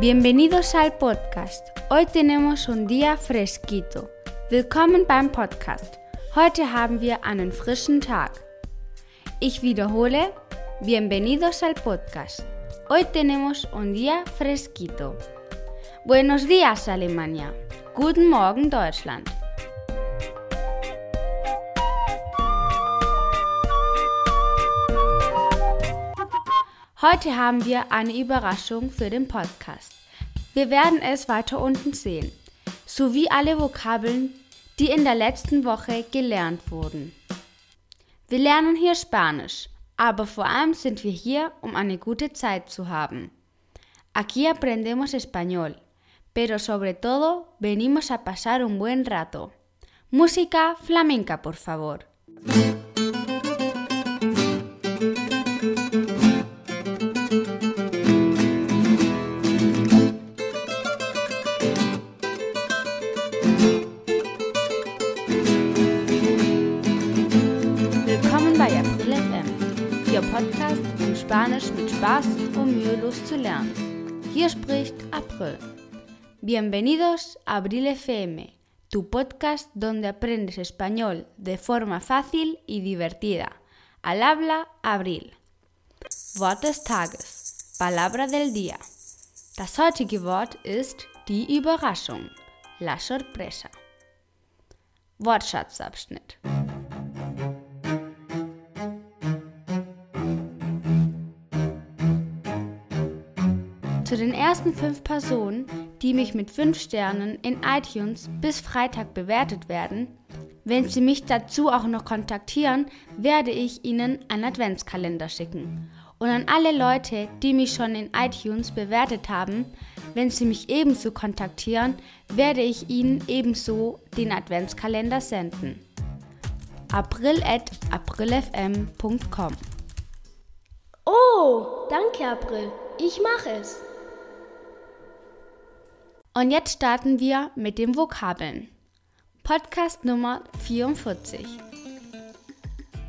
Bienvenidos al podcast. Hoy tenemos un día fresquito. Willkommen beim Podcast. Heute haben wir einen frischen Tag. Ich wiederhole, bienvenidos al podcast. Hoy tenemos un día fresquito. Buenos días Alemania. Guten Morgen Deutschland. Heute haben wir eine Überraschung für den Podcast. Wir werden es weiter unten sehen, sowie alle Vokabeln, die in der letzten Woche gelernt wurden. Wir lernen hier Spanisch, aber vor allem sind wir hier, um eine gute Zeit zu haben. Aquí aprendemos español, pero sobre todo venimos a pasar un buen rato. Música flamenca, por favor. Spanisch mit Spaß und mühelos zu lernen. Hier spricht April. Bienvenidos a Abril FM, tu podcast donde aprendes español de forma fácil y divertida. Al habla Abril. Wort des Tages. Palabra del día. Das heutige Wort ist die Überraschung. La sorpresa. Wortschatzabschnitt. Ersten fünf Personen, die mich mit fünf Sternen in iTunes bis Freitag bewertet werden, wenn Sie mich dazu auch noch kontaktieren, werde ich Ihnen einen Adventskalender schicken. Und an alle Leute, die mich schon in iTunes bewertet haben, wenn Sie mich ebenso kontaktieren, werde ich Ihnen ebenso den Adventskalender senden. april at aprilfm.com Oh, danke April. Ich mache es. Und jetzt starten wir mit den Vokabeln. Podcast Nummer 44.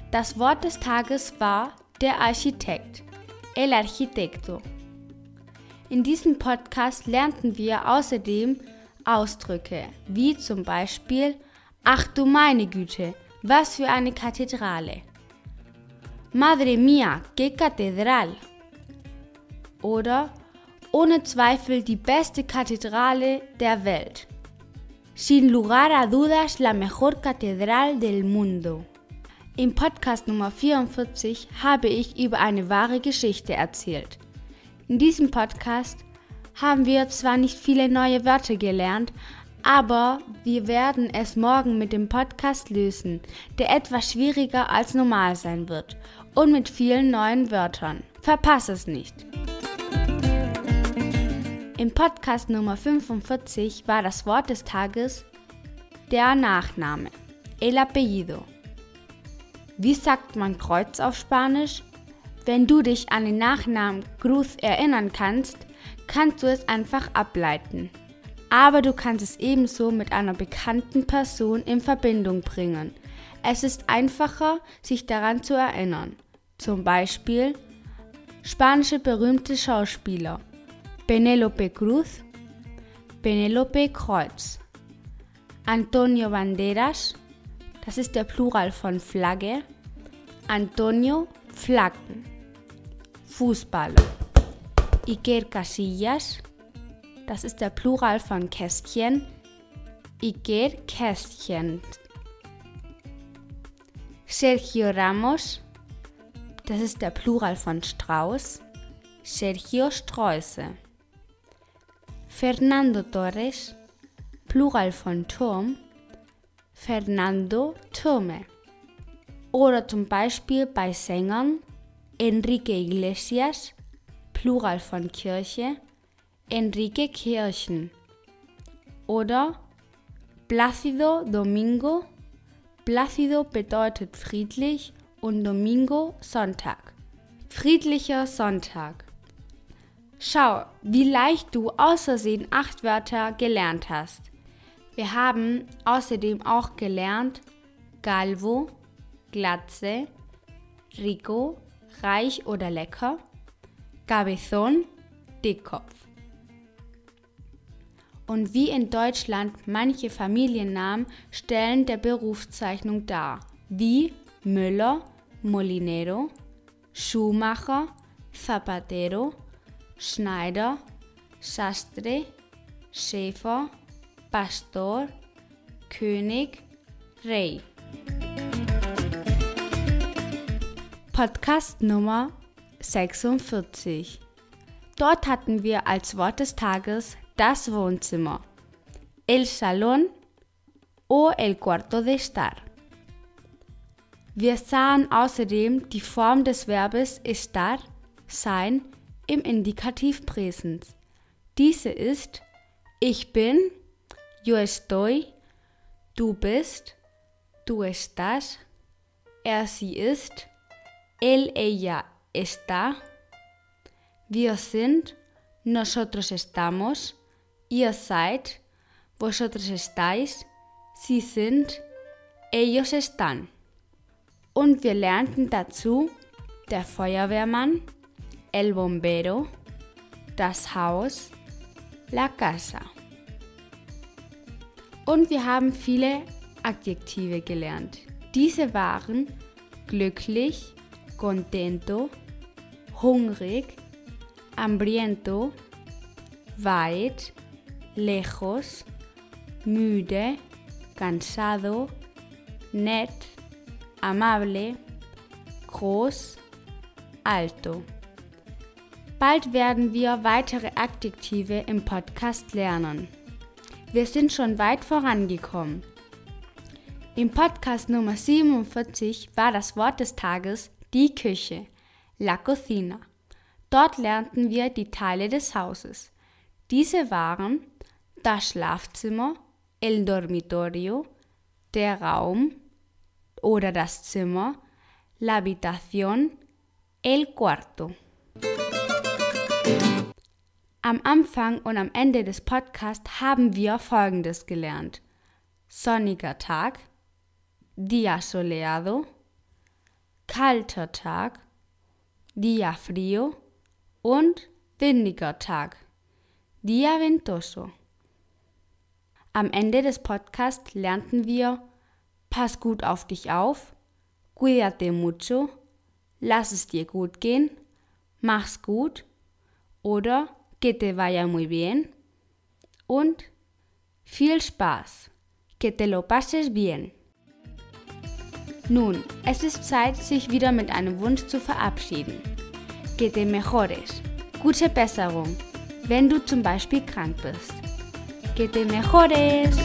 Das Wort des Tages war der Architekt, el arquitecto. In diesem Podcast lernten wir außerdem Ausdrücke wie zum Beispiel Ach du meine Güte, was für eine Kathedrale. Madre mía, qué catedral. Oder ohne Zweifel die beste Kathedrale der Welt. Sin lugar a dudas la mejor catedral del mundo. Im Podcast Nummer 44 habe ich über eine wahre Geschichte erzählt. In diesem Podcast haben wir zwar nicht viele neue Wörter gelernt, aber wir werden es morgen mit dem Podcast lösen, der etwas schwieriger als normal sein wird und mit vielen neuen Wörtern. Verpass es nicht! Im Podcast Nummer 45 war das Wort des Tages der Nachname, el apellido. Wie sagt man Kreuz auf Spanisch? Wenn du dich an den Nachnamen Cruz erinnern kannst, kannst du es einfach ableiten. Aber du kannst es ebenso mit einer bekannten Person in Verbindung bringen. Es ist einfacher, sich daran zu erinnern. Zum Beispiel spanische berühmte Schauspieler Penélope Cruz, Penélope Kreuz, Antonio Banderas, das ist der Plural von Flagge, Antonio Flaggen, Fußballer, Iker Casillas, das ist der Plural von Kästchen, Iker Kästchen, Sergio Ramos, das ist der Plural von Strauß, Sergio Sträuße. Fernando Torres, Plural von Turm, Fernando Türme. Oder zum Beispiel bei Sängern Enrique Iglesias, Plural von Kirche, Enrique Kirchen. Oder Plácido Domingo, Plácido bedeutet friedlich und Domingo Sonntag. Friedlicher Sonntag. Schau, wie leicht du außersehen acht Wörter gelernt hast. Wir haben außerdem auch gelernt Galvo, Glatze, Rico, reich oder lecker, Cabezón, Dickkopf. und wie in Deutschland manche Familiennamen stellen der Berufszeichnung dar, wie Müller, Molinero, Schuhmacher, Zapatero, Schneider, Sastre, Schäfer, Pastor, König, Rey. Podcast Nummer 46. Dort hatten wir als Wort des Tages das Wohnzimmer, el salón o el cuarto de estar. Wir sahen außerdem die Form des Verbes estar, sein, im Indikativ Präsens. Diese ist ich bin, yo estoy, du bist, du estás, er sie ist, él ella está, wir sind, nosotros estamos, ihr seid, vosotros estáis, sie sind, ellos están. Und wir lernten dazu der Feuerwehrmann, el bombero, das Haus, la casa. Und wir haben viele Adjektive gelernt. Diese waren glücklich, contento, hungrig, hambriento, weit, lejos, müde, cansado, nett, amable, groß, alto. Bald werden wir weitere Adjektive im Podcast lernen. Wir sind schon weit vorangekommen. Im Podcast Nummer 47 war das Wort des Tages die Küche, la cocina. Dort lernten wir die Teile des Hauses. Diese waren das Schlafzimmer, el dormitorio, der Raum oder das Zimmer, la habitación, el cuarto. Am Anfang und am Ende des Podcasts haben wir Folgendes gelernt. Sonniger Tag, Día soleado, kalter Tag, Día frío und windiger Tag, Día ventoso. Am Ende des Podcasts lernten wir Pass gut auf dich auf, cuídate mucho, lass es dir gut gehen, mach's gut oder que te vaya muy bien und viel Spaß, que te lo pases bien. Nun, es ist Zeit, sich wieder mit einem Wunsch zu verabschieden. Que te mejores, gute Besserung, wenn du zum Beispiel krank bist. Que te mejores!